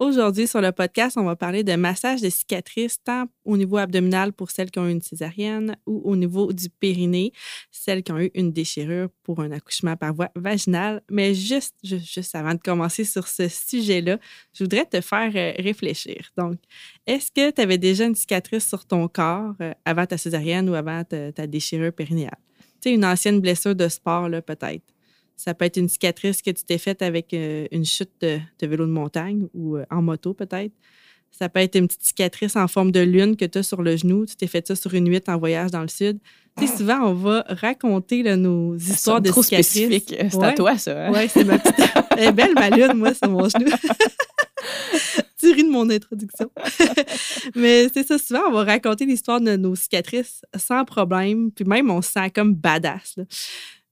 Aujourd'hui sur le podcast, on va parler de massage de cicatrices tant au niveau abdominal pour celles qui ont eu une césarienne ou au niveau du périnée, celles qui ont eu une déchirure pour un accouchement par voie vaginale. Mais juste, juste, avant de commencer sur ce sujet-là, je voudrais te faire euh, réfléchir. Donc, est-ce que tu avais déjà une cicatrice sur ton corps euh, avant ta césarienne ou avant ta, déchirure périnéale? Tu sais, une ancienne blessure de sport, là, peut-être. Ça peut être une cicatrice que tu t'es faite avec euh, une chute de, vélo de montagne ou euh, en moto peut-être. Ça peut être une petite cicatrice en forme de lune que tu as sur le genou. Tu t'es fait ça sur une nuit en voyage dans le sud. Tu sais, souvent, on va raconter nos histoires de trop cicatrices. spécifique. C'est à toi, ça. Hein? Oui, c'est ma petite... Elle est belle, ma lune, moi, sur mon genou. tu ris de mon introduction. Mais c'est ça, souvent, on va raconter l'histoire de nos cicatrices sans problème. Puis même, on se sent comme badass. Là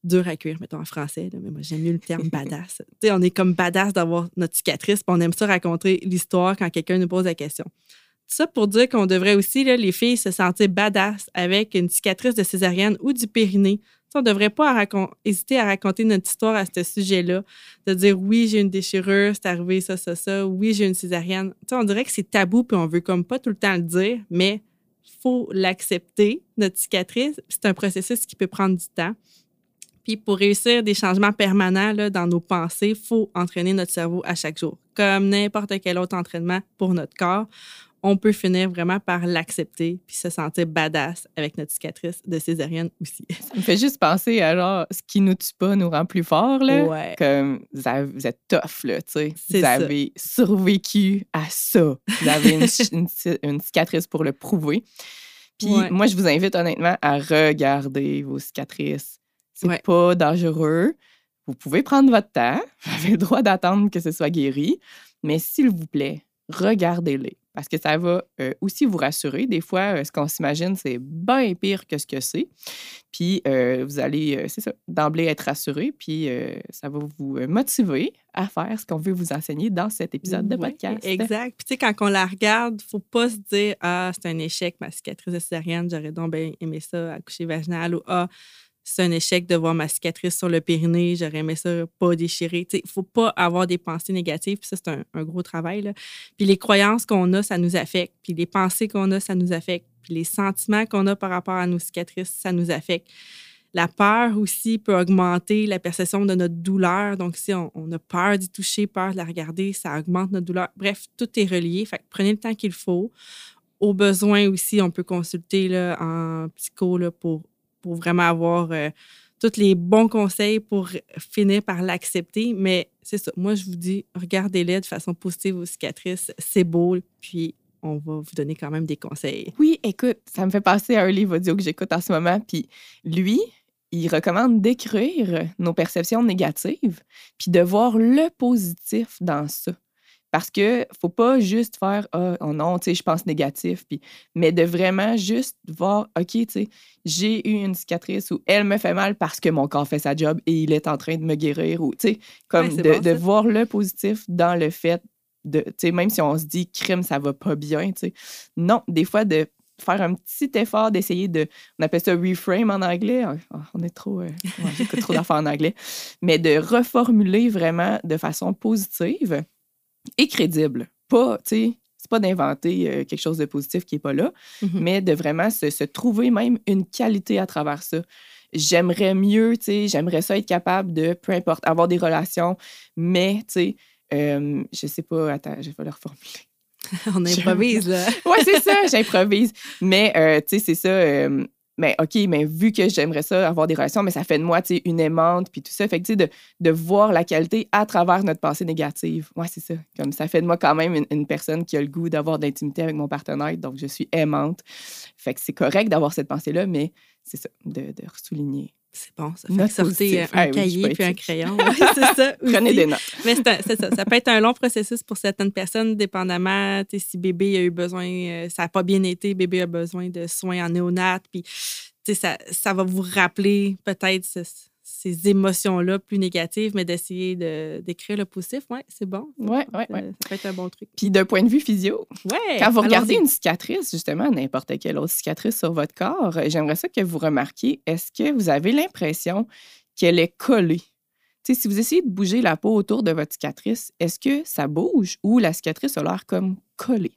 dur à cuire, mettons en français, mais moi j'aime mieux le terme badass. on est comme badass d'avoir notre cicatrice, puis on aime ça raconter l'histoire quand quelqu'un nous pose la question. Ça pour dire qu'on devrait aussi, là, les filles, se sentir badass avec une cicatrice de césarienne ou du périnée. on ne devrait pas hésiter à raconter notre histoire à ce sujet-là, de dire oui, j'ai une déchirure, c'est arrivé ça, ça, ça, oui, j'ai une césarienne. on dirait que c'est tabou, puis on veut comme pas tout le temps le dire, mais faut l'accepter, notre cicatrice. C'est un processus qui peut prendre du temps. Puis pour réussir des changements permanents là, dans nos pensées, il faut entraîner notre cerveau à chaque jour. Comme n'importe quel autre entraînement pour notre corps, on peut finir vraiment par l'accepter puis se sentir badass avec notre cicatrice de césarienne aussi. Ça me fait juste penser à genre, ce qui nous tue pas nous rend plus forts, là. Ouais. Comme vous, êtes tough, là, tu sais. Vous avez survécu à ça. Vous avez une, cicatrice pour le prouver. Puis moi, je vous invite honnêtement à regarder vos cicatrices c'est pas dangereux. Vous pouvez prendre votre temps. Vous avez le droit d'attendre que ce soit guéri. Mais s'il vous plaît, regardez-les. Parce que ça va euh, aussi vous rassurer. Des fois, euh, ce qu'on s'imagine, c'est bien pire que ce que c'est. Puis, euh, vous allez, c'est ça, d'emblée être rassuré. Puis, ça va vous motiver à faire ce qu'on veut vous enseigner dans cet épisode de podcast. Exact. Puis, tu sais, quand on la regarde, il ne faut pas se dire Ah, c'est un échec, ma cicatrice césarienne, j'aurais donc bien aimé ça, accoucher vaginal ou Ah, c'est un échec de voir ma cicatrice sur le périnée, j'aurais aimé ça pas déchirer. Il ne faut pas avoir des pensées négatives, puis ça, c'est un, gros travail. Puis les croyances qu'on a, ça nous affecte, puis les pensées qu'on a, ça nous affecte, puis les sentiments qu'on a par rapport à nos cicatrices, ça nous affecte. La peur aussi peut augmenter la perception de notre douleur. Donc, si on, a peur d'y toucher, peur de la regarder, ça augmente notre douleur. Bref, tout est relié. Fait prenez le temps qu'il faut. Au besoin aussi, on peut consulter en psycho là, pour pour vraiment avoir euh, tous les bons conseils pour finir par l'accepter. Mais c'est ça. Moi, je vous dis, regardez-les de façon positive aux cicatrices. C'est beau. Puis, on va vous donner quand même des conseils. Oui, écoute, ça me fait passer un livre audio que j'écoute en ce moment. Puis, lui, il recommande d'écrire nos perceptions négatives, puis de voir le positif dans ça. Parce que faut pas juste faire ah, oh non, tu sais, je pense négatif, puis, mais de vraiment juste voir, OK, tu sais, j'ai eu une cicatrice ou elle me fait mal parce que mon corps fait sa job et il est en train de me guérir, ou tu sais, comme de, de voir le positif dans le fait de, tu sais, même si on se dit crime, ça va pas bien, tu sais. Non, des fois, de faire un petit effort d'essayer de, on appelle ça reframe en anglais, ah, ah, on est trop, euh, j'écoute trop d'affaires en anglais, mais de reformuler vraiment de façon positive et crédible. Pas, tu sais, c'est pas d'inventer euh, quelque chose de positif qui n'est pas là, mm-hmm. mais de vraiment se, trouver même une qualité à travers ça. J'aimerais mieux, tu sais, j'aimerais ça être capable de, peu importe, avoir des relations, mais, tu sais, euh, je sais pas, attends, je vais le reformuler. On improvise, là. ouais, c'est ça, j'improvise. Mais, euh, tu sais, c'est ça. Mais OK, mais vu que j'aimerais ça avoir des relations, mais ça fait de moi, tu sais, une aimante, puis tout ça. Fait que, tu sais, de, de, voir la qualité à travers notre pensée négative. Ouais, c'est ça. Comme ça fait de moi quand même une, personne qui a le goût d'avoir d'intimité avec mon partenaire, donc je suis aimante. Fait que c'est correct d'avoir cette pensée-là, mais c'est ça, de, de souligner C'est bon, ça fait sortir un Ah oui, cahier puis un crayon. C'est ça. Prenez des notes. Mais c'est ça. Ça peut être un long processus pour certaines personnes, dépendamment. Si bébé a eu besoin, euh, ça n'a pas bien été, bébé a besoin de soins en néonat, puis ça, ça va vous rappeler peut-être ce- ces émotions-là plus négatives, mais d'essayer de- d'écrire le positif, ouais, c'est bon. Ouais, Ça- ouais. Ça peut être un bon truc. Puis d'un point de vue physio, Ouais. Quand vous regardez une cicatrice, justement, n'importe quelle autre cicatrice sur votre corps, euh, j'aimerais ça que vous remarquiez, est-ce que vous avez l'impression qu'elle est collée? Si vous essayez de bouger la peau autour de votre cicatrice, est-ce que ça bouge ou la cicatrice a l'air comme collée?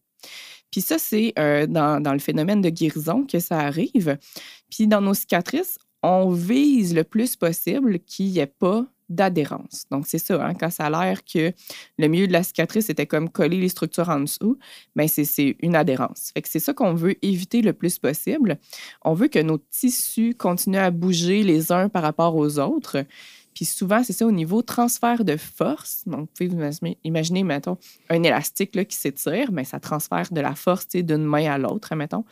Puis ça, c'est euh, dans, dans le phénomène de guérison que ça arrive. Puis dans nos cicatrices, on vise le plus possible qu'il n'y ait pas d'adhérence. Donc, c'est ça, hein, quand ça a l'air que le milieu de la cicatrice était comme coller les structures en dessous, ben c'est- une adhérence. Fait c'est ça qu'on veut éviter le plus possible. On veut que nos tissus continuent à bouger les uns par rapport aux autres. Puis souvent, c'est ça au niveau transfert de force. Donc, vous pouvez imaginer- mettons, un élastique là, qui s'étire, mais ça transfère de la force d'une main à l'autre, mettons.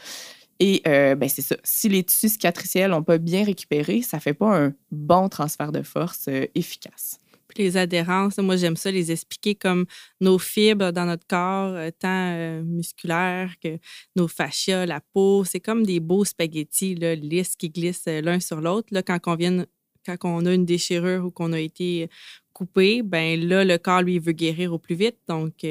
Et euh, ben, c'est ça. Si les tissus cicatriciels n'ont pas bien récupéré, ça ne fait pas un bon transfert de force euh, efficace. Puis les adhérences, moi, j'aime ça les expliquer comme nos fibres dans notre corps, euh, tant euh, musculaires que nos fascias, la peau. C'est comme des beaux spaghettis là, lisses qui glissent l'un sur l'autre. Là, quand on vient, quand on a une déchirure ou qu'on a été coupé, ben là, le corps, lui, veut guérir au plus vite. Donc,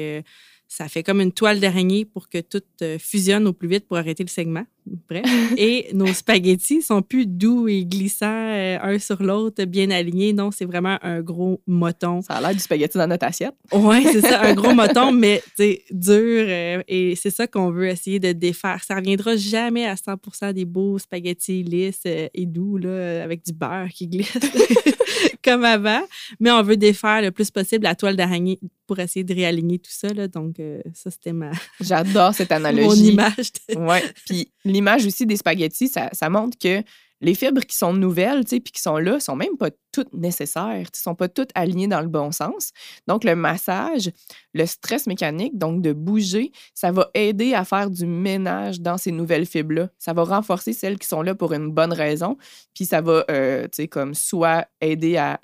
ça fait comme une toile d'araignée pour que tout fusionne au plus vite pour arrêter le segment. Bref. Et nos spaghettis sont plus doux et glissants euh, un sur l'autre, bien alignés. Non, c'est vraiment un gros moton. Ça a l'air du spaghetti dans notre assiette. Oui, c'est ça, un gros moton, mais sais, dur. euh, et c'est ça qu'on veut essayer de défaire. Ça reviendra jamais à 100% des beaux spaghettis lisses euh, et doux, là, avec du beurre qui glisse comme avant. Mais on veut défaire le plus possible la toile d'araignée pour essayer de réaligner tout ça. Là. Donc, ça, c'était ma J'adore cette mon analogie. image. de- Ouais. Puis l'image aussi des spaghettis, ça, montre que les fibres qui sont nouvelles, tu sais, puis qui sont là, sont même pas toutes nécessaires. Ils sont pas toutes alignées dans le bon sens. Donc, le massage, le stress mécanique, donc de bouger, ça va aider à faire du ménage dans ces nouvelles fibres-là. Ça va renforcer celles qui sont là pour une bonne raison. Puis ça va, euh, tu sais, comme soit aider à,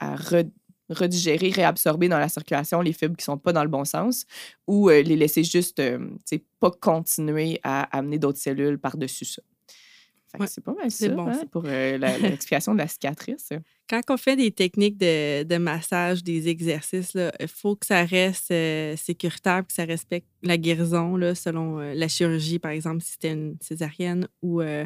redigérer, réabsorber dans la circulation les fibres qui sont pas dans le bon sens ou euh, les laisser juste, euh, tu sais, pas continuer à amener d'autres cellules par-dessus ça. Ouais, c'est pas mal c'est ça bon, hein, pour euh, l'explication de la cicatrice. Quand on fait des techniques de, de massage, des exercices, il faut que ça reste euh, sécuritaire, que ça respecte la guérison, selon euh, la chirurgie, par exemple, si c'était une césarienne, ou euh,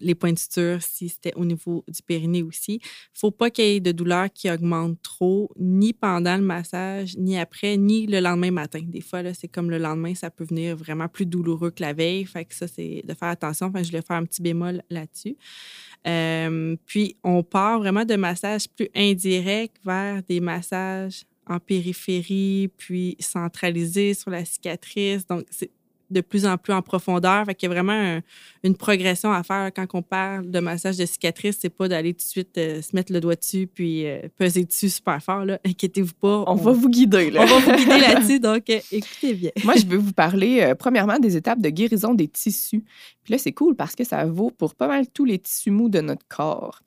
les points de suture, si c'était au niveau du périnée aussi. Il ne faut pas qu'il y ait de douleur qui augmente trop, ni pendant le massage, ni après, ni le lendemain matin. Des fois, c'est comme le lendemain, ça peut venir vraiment plus douloureux que la veille. Fait que ça, c'est de faire attention. Je vais faire un petit bémol là-dessus. Euh, puis, on part vraiment de massages plus indirects vers des massages en périphérie, puis centralisés sur la cicatrice. Donc, c'est de plus en plus en profondeur. Fait qu'il y a vraiment un- une progression à faire quand on parle de massage de cicatrice. C'est pas d'aller tout de suite euh, se mettre le doigt dessus puis euh, peser dessus super fort. Là. Inquiétez-vous pas. On, va vous guider. Là. on va vous guider là-dessus. Donc, euh, écoutez bien. Moi, je veux vous parler premièrement des étapes de guérison des tissus. Puis là, c'est cool parce que ça vaut pour pas mal tous les tissus mous de notre corps.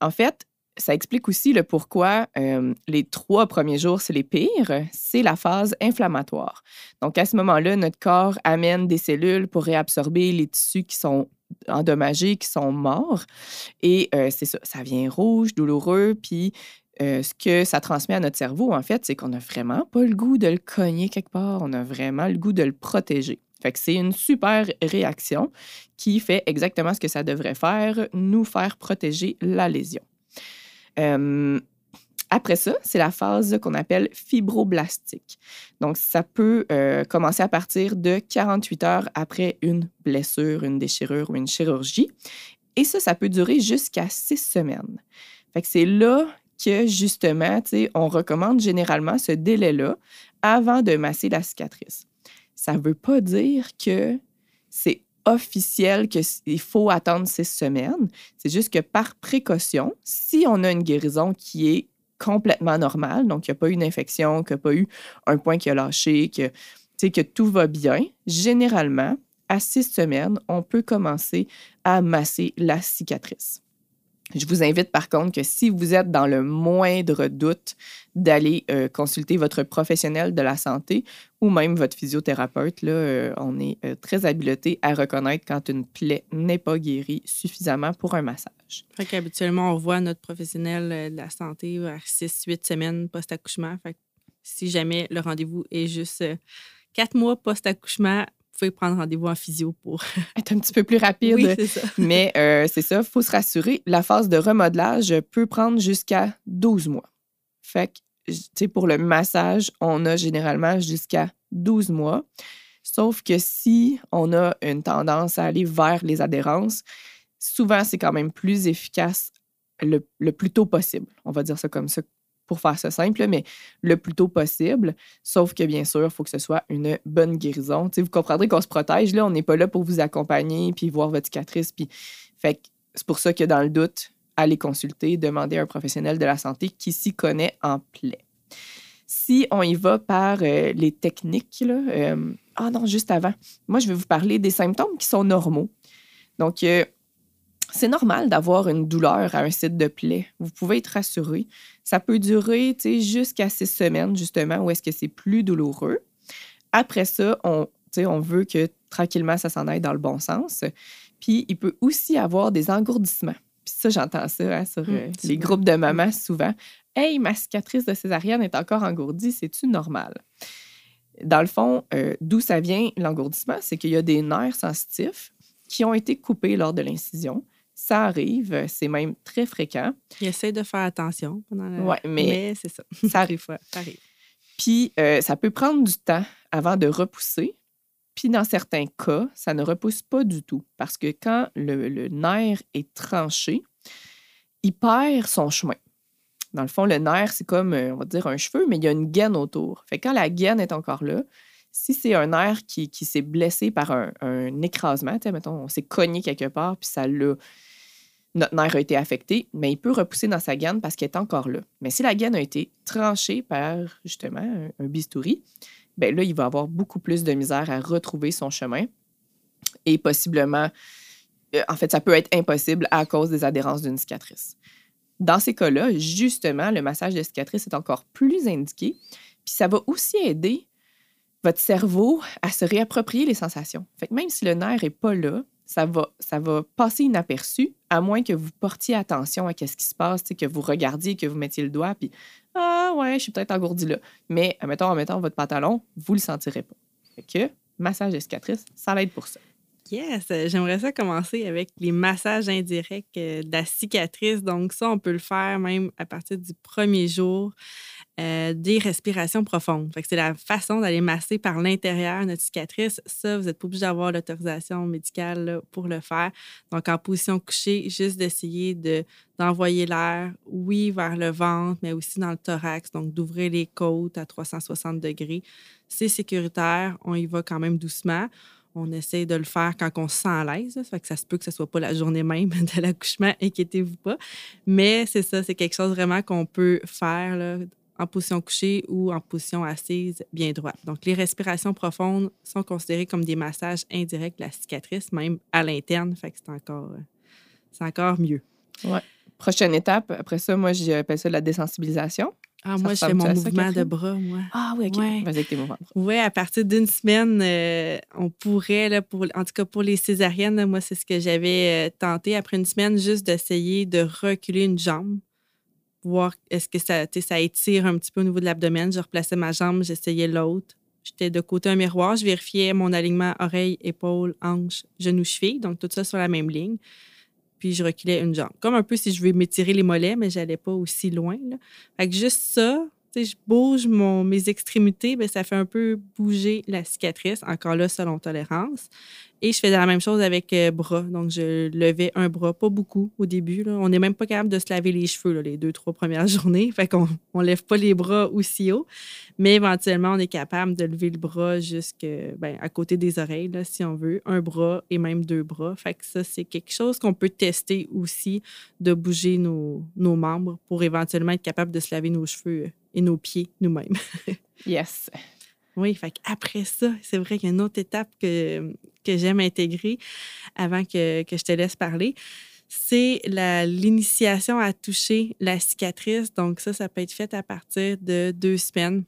En fait, ça explique aussi le pourquoi euh, les trois premiers jours, c'est les pires. C'est la phase inflammatoire. Donc, à ce moment-là, notre corps amène des cellules pour réabsorber les tissus qui sont endommagés, qui sont morts. Et euh, c'est ça, ça vient rouge, douloureux, puis euh, ce que ça transmet à notre cerveau, en fait, c'est qu'on n'a vraiment pas le goût de le cogner quelque part. On a vraiment le goût de le protéger. Fait que c'est une super réaction qui fait exactement ce que ça devrait faire, nous faire protéger la lésion. Euh, après ça, c'est la phase qu'on appelle fibroblastique. Donc, ça peut euh, commencer à partir de 48 heures après une blessure, une déchirure ou une chirurgie. Et ça, ça peut durer jusqu'à six semaines. Fait que c'est là que, justement, on recommande généralement ce délai-là avant de masser la cicatrice. Ça ne veut pas dire que c'est officiel qu'il faut attendre six semaines. C'est juste que par précaution, si on a une guérison qui est complètement normale, donc il n'y a pas eu une infection, qu'il n'y a pas eu un point qui a lâché, que, que tout va bien, généralement, à six semaines, on peut commencer à masser la cicatrice. Je vous invite par contre que si vous êtes dans le moindre doute d'aller euh, consulter votre professionnel de la santé ou même votre physiothérapeute, là, euh, on est euh, très habileté à reconnaître quand une plaie n'est pas guérie suffisamment pour un massage. Fait qu'habituellement, on voit notre professionnel de la santé à 6-8 semaines post-accouchement. Fait que si jamais le rendez-vous est juste 4 mois post-accouchement, pouvez prendre rendez-vous en physio pour être un petit peu plus rapide. Oui, c'est ça. Mais euh, c'est ça, il faut se rassurer. La phase de remodelage peut prendre jusqu'à 12 mois. Fait que, tu sais, pour le massage, on a généralement jusqu'à 12 mois. Sauf que si on a une tendance à aller vers les adhérences, souvent, c'est quand même plus efficace le, le, plus tôt possible. On va dire ça comme ça pour faire ça simple, mais le plus tôt possible. Sauf que, bien sûr, il faut que ce soit une bonne guérison. vous comprendrez qu'on se protège. Là, on n'est pas là pour vous accompagner puis voir votre cicatrice. Puis... C'est pour ça que, dans le doute, allez consulter, demandez à un professionnel de la santé qui s'y connaît en plaie. Si on y va par euh, les techniques, là, euh, ah non, juste avant, moi, je vais vous parler des symptômes qui sont normaux. Donc, euh, c'est normal d'avoir une douleur à un site de plaie. Vous pouvez être rassuré. Ça peut durer jusqu'à six semaines, justement, où est-ce que c'est plus douloureux. Après ça, on, on veut que tranquillement, ça s'en aille dans le bon sens. Puis, il peut aussi avoir des engourdissements. Puis ça, j'entends ça hein, sur mmh, euh, les groupes de mamans souvent. Hey, ma cicatrice de césarienne est encore engourdie, c'est-tu normal? Dans le fond, euh, d'où ça vient l'engourdissement? C'est qu'il y a des nerfs sensitifs qui ont été coupés lors de l'incision. Ça arrive, c'est même très fréquent. Il essaie de faire attention pendant la... Oui, mais, c'est ça. Ça arrive. ça arrive. Puis, euh, ça peut prendre du temps avant de repousser. Puis, dans certains cas, ça ne repousse pas du tout parce que quand le, nerf est tranché, il perd son chemin. Dans le fond, le nerf, c'est comme, euh, on va dire, un cheveu, mais il y a une gaine autour. Fait que quand la gaine est encore là, si c'est un nerf qui, s'est blessé par un, un écrasement, mettons, on s'est cogné quelque part, puis ça l'a notre nerf a été affecté, mais il peut repousser dans sa gaine parce qu'elle est encore là. Mais si la gaine a été tranchée par justement un, bistouri, ben là, il va avoir beaucoup plus de misère à retrouver son chemin et possiblement, euh, en fait, ça peut être impossible à cause des adhérences d'une cicatrice. Dans ces cas-là, justement, le massage de cicatrice est encore plus indiqué, puis ça va aussi aider votre cerveau à se réapproprier les sensations. Fait que même si le nerf n'est pas là, ça va, ça passer inaperçu, à moins que vous portiez attention à ce qui se passe, que vous regardiez, que vous mettiez le doigt, puis Ah ouais, je suis peut-être engourdi là. Mais, admettons, en mettant votre pantalon, vous ne le sentirez pas. Fait que, massage de cicatrice, ça l'aide pour ça. Yes, j'aimerais ça commencer avec les massages indirects euh, de la cicatrice. Donc, ça, on peut le faire même à partir du premier jour. Euh, des respirations profondes. c'est la façon d'aller masser par l'intérieur notre cicatrice. Ça, vous n'êtes pas obligé d'avoir l'autorisation médicale pour le faire. Donc, en position couchée, juste d'essayer de, d'envoyer l'air, oui, vers le ventre, mais aussi dans le thorax. Donc, d'ouvrir les côtes à 360 degrés. C'est sécuritaire. On y va quand même doucement. On essaie de le faire quand on se sent à l'aise. Ça fait que ça se peut que ce soit pas la journée même de l'accouchement, inquiétez-vous pas. Mais c'est ça, c'est quelque chose vraiment qu'on peut faire en position couchée ou en position assise bien droite. Donc, les respirations profondes sont considérées comme des massages indirects de la cicatrice, même à l'interne. Fait que c'est encore, euh, c'est encore mieux. Ouais. Prochaine étape, après ça, moi, j'appelle ça la désensibilisation. Ah, moi, je fais mon mouvement de bras, moi. Ah oui, OK. Vas-y avec tes mouvements Oui, à partir d'une semaine, euh, on pourrait, là, pour, en tout cas pour les césariennes, moi, c'est ce que j'avais euh, tenté après une semaine, juste d'essayer de reculer une jambe voir est-ce que ça, ça étire un petit peu au niveau de l'abdomen. Je replaçais ma jambe, j'essayais l'autre. J'étais de côté un miroir, je vérifiais mon alignement oreille, épaule, hanche, genou, cheville, donc tout ça sur la même ligne. Puis je reculais une jambe. Comme un peu si je veux m'étirer les mollets, mais j'allais pas aussi loin. Fait juste ça, je bouge mes extrémités, bien, ça fait un peu bouger la cicatrice, encore là, selon tolérance. Et je faisais la même chose avec euh, bras. Donc, je levais un bras, pas beaucoup au début. On n'est même pas capable de se laver les cheveux les deux, trois premières journées. Fait qu'on ne lève pas les bras aussi haut. Mais éventuellement, on est capable de lever le bras jusque ben, à côté des oreilles, si on veut. Un bras et même deux bras. Fait que ça, c'est quelque chose qu'on peut tester aussi, de bouger nos, nos membres pour éventuellement être capable de se laver nos cheveux et nos pieds nous-mêmes. yes. Oui, fait après ça, c'est vrai qu'il y a une autre étape que, que j'aime intégrer avant que, que, je te laisse parler. c'est l'initiation à toucher la cicatrice. Donc, ça, ça peut être fait à partir de deux semaines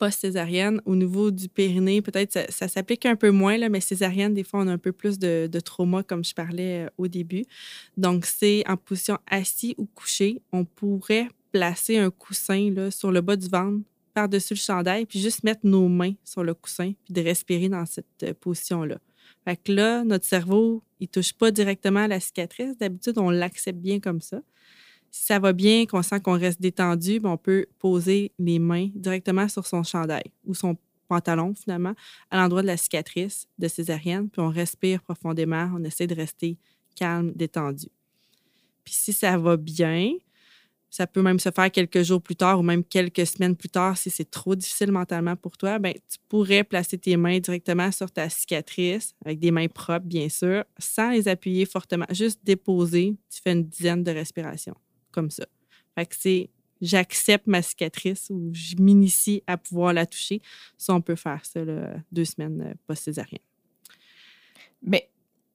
post-césarienne. Au niveau du périnée, peut-être ça, ça s'applique un peu moins, là, mais césarienne, des fois, on a un peu plus de, de trauma, comme je parlais euh, au début. Donc, c'est en position assis ou couché. On pourrait placer un coussin là, sur le bas du ventre, par-dessus le chandail, puis juste mettre nos mains sur le coussin, puis de respirer dans cette euh, position-là. Fait que là, notre cerveau, il touche pas directement à la cicatrice. D'habitude, on l'accepte bien comme ça. Si ça va bien, qu'on sent qu'on reste détendu, ben, on peut poser les mains directement sur son chandail ou son pantalon, finalement, à l'endroit de la cicatrice de césarienne, puis on respire profondément, on essaie de rester calme, détendu. Puis si ça va bien, ça peut même se faire quelques jours plus tard ou même quelques semaines plus tard si c'est trop difficile mentalement pour toi, ben, tu pourrais placer tes mains directement sur ta cicatrice, avec des mains propres, bien sûr, sans les appuyer fortement. Juste déposer, tu fais une dizaine de respirations, comme ça. Fait que c'est j'accepte ma cicatrice ou je m'initie à pouvoir la toucher. Ça, on peut faire ça deux semaines euh, post-césarienne. Mais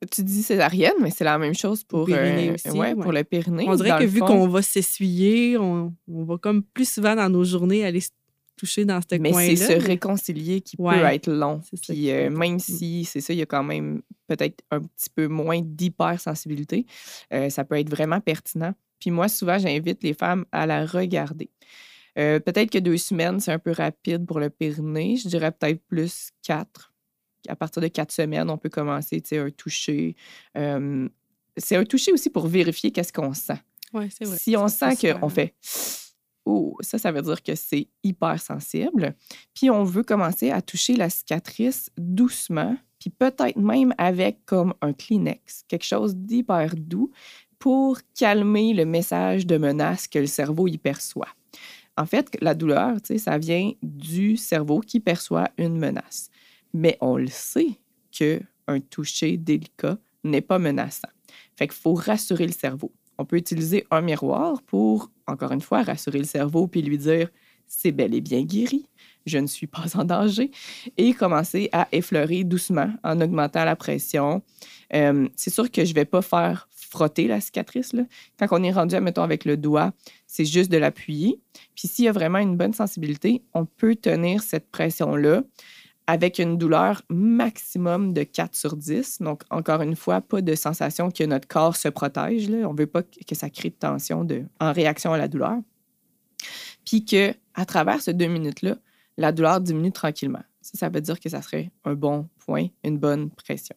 tu dis césarienne, mais c'est la même chose pour, euh, aussi, ouais, pour ouais. le périnée. On dirait que vu fond, qu'on va s'essuyer, on, on va comme plus souvent dans nos journées aller se toucher dans ce Mais coin-là. c'est se réconcilier qui peut être long. Puis euh, même si, c'est ça, il y a quand même peut-être un petit peu moins d'hypersensibilité, euh, ça peut être vraiment pertinent. Puis moi, souvent, j'invite les femmes à la regarder. Peut-être que deux semaines, c'est un peu rapide pour le périnée. Je dirais peut-être plus quatre. À partir de quatre semaines, on peut commencer, un toucher. Euh, c'est un toucher aussi pour vérifier qu'est-ce qu'on sent. Ouais, c'est vrai. Si on sent qu'on fait Oh, ça, ça veut dire que c'est hyper sensible. Puis on veut commencer à toucher la cicatrice doucement, puis peut-être même avec comme un Kleenex, quelque chose d'hyper doux pour calmer le message de menace que le cerveau y perçoit. En fait, la douleur, ça vient du cerveau qui perçoit une menace. Mais on le sait qu'un toucher délicat n'est pas menaçant. Fait qu'il faut rassurer le cerveau. On peut utiliser un miroir pour, encore une fois, rassurer le cerveau puis lui dire c'est bel et bien guéri, je ne suis pas en danger, et commencer à effleurer doucement en augmentant la pression. Euh, c'est sûr que je ne vais pas faire frotter la cicatrice. Là. Quand on est rendu, mettons, avec le doigt, c'est juste de l'appuyer. Puis s'il y a vraiment une bonne sensibilité, on peut tenir cette pression-là avec une douleur maximum de 4 sur 10. Donc, encore une fois, pas de sensation que notre corps se protège. On ne veut pas que ça crée de tension en réaction à la douleur. Puis que à travers ces deux minutes-là, la douleur diminue tranquillement. Ça, veut dire que ça serait un bon point, une bonne pression.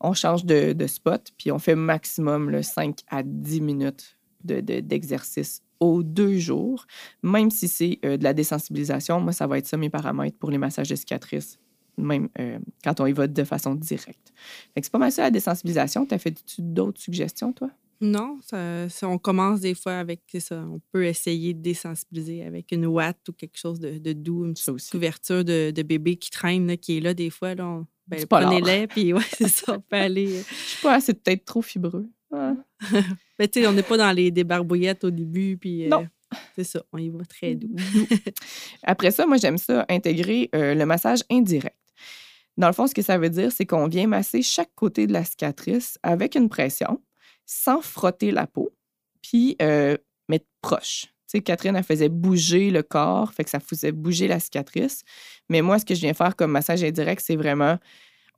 On change de, spot, puis on fait maximum le 5 à 10 minutes de- de- d'exercice aux deux jours, même si c'est euh, de la désensibilisation. Moi, ça va être ça mes paramètres pour les massages de cicatrices, même euh, quand on y va de façon directe. C'est pas mal ça la désensibilisation. T'as fait d'autres suggestions, toi? Non, ça, ça- on commence des fois avec ça. On peut essayer de désensibiliser avec une ouate ou quelque chose de, de doux, une petite aussi. couverture de, de bébé qui traîne, là, qui est là des fois. Là, on- ben. Prenez-les, puis ouais, c'est ça, on peut aller. euh, Je sais pas, c'est peut-être trop fibreux. Tu sais, on n'est pas dans les débarbouillettes au début, puis euh, Non. c'est ça, on y va très doux. Après ça, moi, j'aime ça intégrer euh, le massage indirect. Dans le fond, ce que ça veut dire, c'est qu'on vient masser chaque côté de la cicatrice avec une pression, sans frotter la peau, puis euh, mettre proche. Tu sais, Catherine, elle faisait bouger le corps, fait que ça faisait bouger la cicatrice. Mais moi, ce que je viens faire comme massage indirect, c'est vraiment,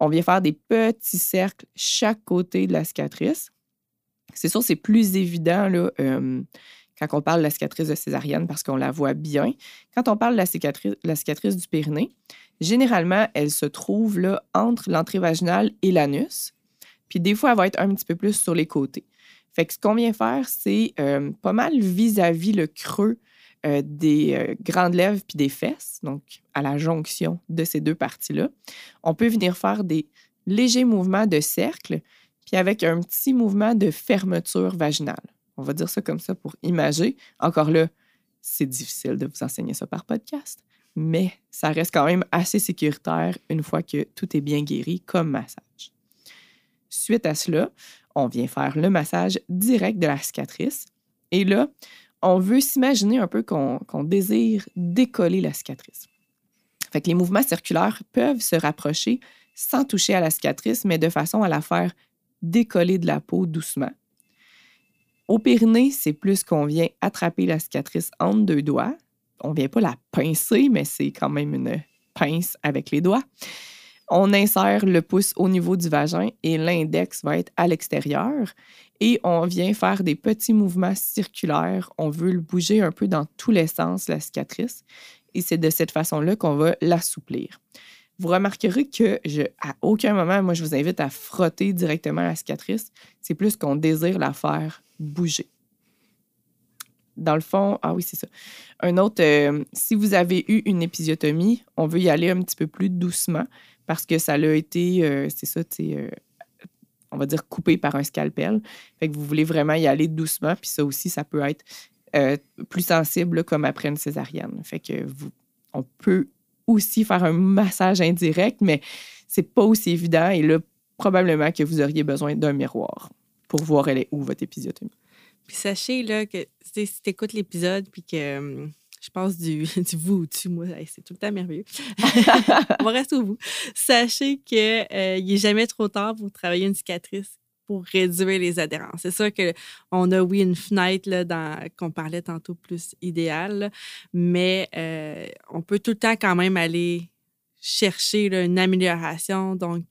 on vient faire des petits cercles chaque côté de la cicatrice. C'est sûr, c'est plus évident euh, quand on parle de la cicatrice de césarienne parce qu'on la voit bien. Quand on parle de la cicatrice, du périnée, généralement, elle se trouve entre l'entrée vaginale et l'anus. Puis des fois, elle va être un petit peu plus sur les côtés. Fait que ce qu'on vient faire, c'est euh, pas mal vis-à-vis le creux euh, des grandes lèvres puis des fesses, donc à la jonction de ces deux parties-là. On peut venir faire des légers mouvements de cercle, puis avec un petit mouvement de fermeture vaginale. On va dire ça comme ça pour imager. Encore là, c'est difficile de vous enseigner ça par podcast, mais ça reste quand même assez sécuritaire une fois que tout est bien guéri comme massage. Suite à cela, on vient faire le massage direct de la cicatrice. Et là, on veut s'imaginer un peu qu'on désire décoller la cicatrice. Fait que les mouvements circulaires peuvent se rapprocher sans toucher à la cicatrice, mais de façon à la faire décoller de la peau doucement. Au périnée, c'est plus qu'on vient attraper la cicatrice entre deux doigts. On vient pas la pincer, mais c'est quand même une pince avec les doigts. On insère le pouce au niveau du vagin et l'index va être à l'extérieur. Et on vient faire des petits mouvements circulaires. On veut le bouger un peu dans tous les sens, la cicatrice. Et c'est de cette façon-là qu'on va l'assouplir. Vous remarquerez que je, à aucun moment, moi, je vous invite à frotter directement la cicatrice. C'est plus qu'on désire la faire bouger. Dans le fond, ah oui, c'est ça. Un autre, euh, si vous avez eu une épisiotomie, on veut y aller un petit peu plus doucement parce que ça l'a été, euh, c'est ça, tu euh, on va dire coupé par un scalpel. Fait que vous voulez vraiment y aller doucement, puis ça aussi, ça peut être euh, plus sensible comme après une césarienne. Fait que vous, on peut aussi faire un massage indirect, mais c'est pas aussi évident. Et là, probablement que vous auriez besoin d'un miroir pour voir elle est où votre épisiotomie. Puis sachez là, que si tu écoutes l'épisode puis que hum, je passe du, du vous au tu, moi, c'est tout le temps merveilleux. On va rester au vous. Sachez qu'il euh, n'est jamais trop tard pour travailler une cicatrice pour réduire les adhérences. C'est sûr qu'on a, oui, une fenêtre qu'on parlait tantôt plus idéale, mais euh, on peut tout le temps quand même aller chercher une amélioration. Donc,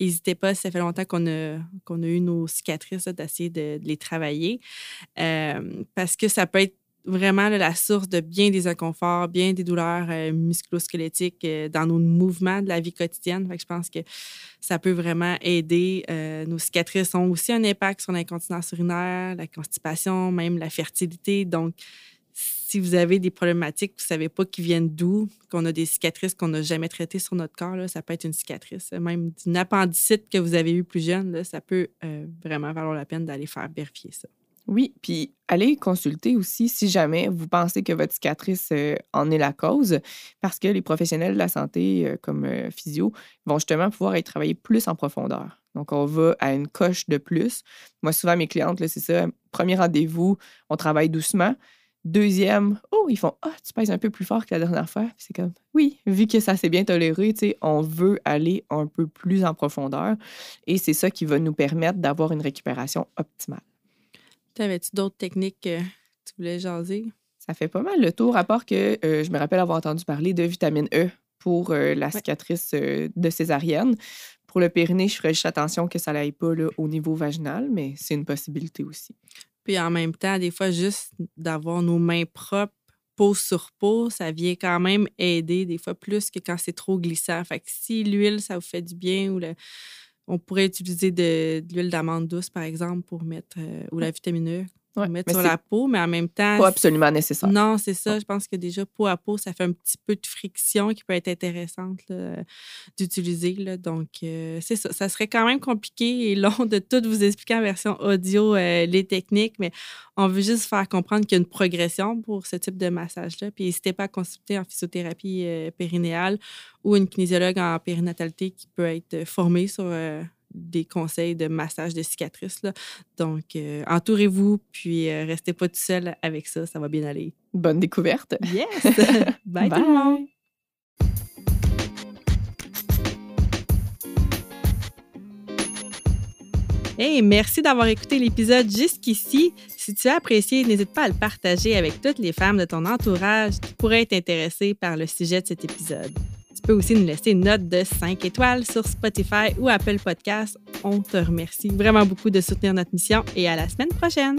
n'hésitez pas, ça fait longtemps qu'on a, qu'on a eu nos cicatrices, d'essayer de, de les travailler. Euh, parce que ça peut être vraiment la source de bien des inconforts, bien des douleurs euh, musculosquelettiques euh, dans nos mouvements de la vie quotidienne. Je pense que ça peut vraiment aider. Euh, nos cicatrices ont aussi un impact sur l'incontinence urinaire, la constipation, même la fertilité. Donc, si vous avez des problématiques, vous ne savez pas qui viennent d'où, qu'on a des cicatrices qu'on n'a jamais traitées sur notre corps, ça peut être une cicatrice. Même d'une appendicite que vous avez eue plus jeune, ça peut vraiment valoir la peine d'aller faire vérifier ça. Oui, puis allez consulter aussi si jamais vous pensez que votre cicatrice euh, en est la cause, parce que les professionnels de la santé, euh, comme euh, physio, vont justement pouvoir y travailler plus en profondeur. Donc, on va à une coche de plus. Moi, souvent, mes clientes, c'est ça. Premier rendez-vous, on travaille doucement. Deuxième, oh, ils font Ah, tu pèses un peu plus fort que la dernière fois. C'est comme Oui, vu que ça s'est bien toléré, on veut aller un peu plus en profondeur. Et c'est ça qui va nous permettre d'avoir une récupération optimale. T'avais-tu d'autres techniques que tu voulais jaser? Ça fait pas mal le tour, à part que euh, je me rappelle avoir entendu parler de vitamine E pour euh, la cicatrice euh, de césarienne. Pour le périnée, je ferais juste attention que ça n'aille pas là, au niveau vaginal, mais c'est une possibilité aussi. Puis en même temps, des fois, juste d'avoir nos mains propres, peau sur peau, ça vient quand même aider des fois plus que quand c'est trop glissant. Fait que si l'huile, ça vous fait du bien ou le, on pourrait utiliser de, l'huile d'amande douce, par exemple, pour mettre, ou la vitamine E mettre sur la peau, mais en même temps. Pas absolument nécessaire. Non, c'est ça. Je pense que déjà, peau à peau, ça fait un petit peu de friction qui peut être intéressante d'utiliser. Donc, euh, c'est ça. Ça serait quand même compliqué et long de tout vous expliquer en version audio euh, les techniques, mais on veut juste faire comprendre qu'il y a une progression pour ce type de massage-là. Puis, n'hésitez pas à consulter en physiothérapie euh, périnéale ou une kinésiologue en périnatalité qui peut être formée sur des conseils de massage de cicatrices. Là. Donc, euh, entourez-vous, puis euh, restez pas tout seul avec ça, ça va bien aller. Bonne découverte. Yes! Bye, Bye, tout le monde! Hey, merci d'avoir écouté l'épisode jusqu'ici. Si tu as apprécié, n'hésite pas à le partager avec toutes les femmes de ton entourage qui pourraient être intéressées par le sujet de cet épisode. Tu peux aussi nous laisser une note de 5 étoiles sur Spotify ou Apple Podcasts. On te remercie vraiment beaucoup de soutenir notre mission et à la semaine prochaine.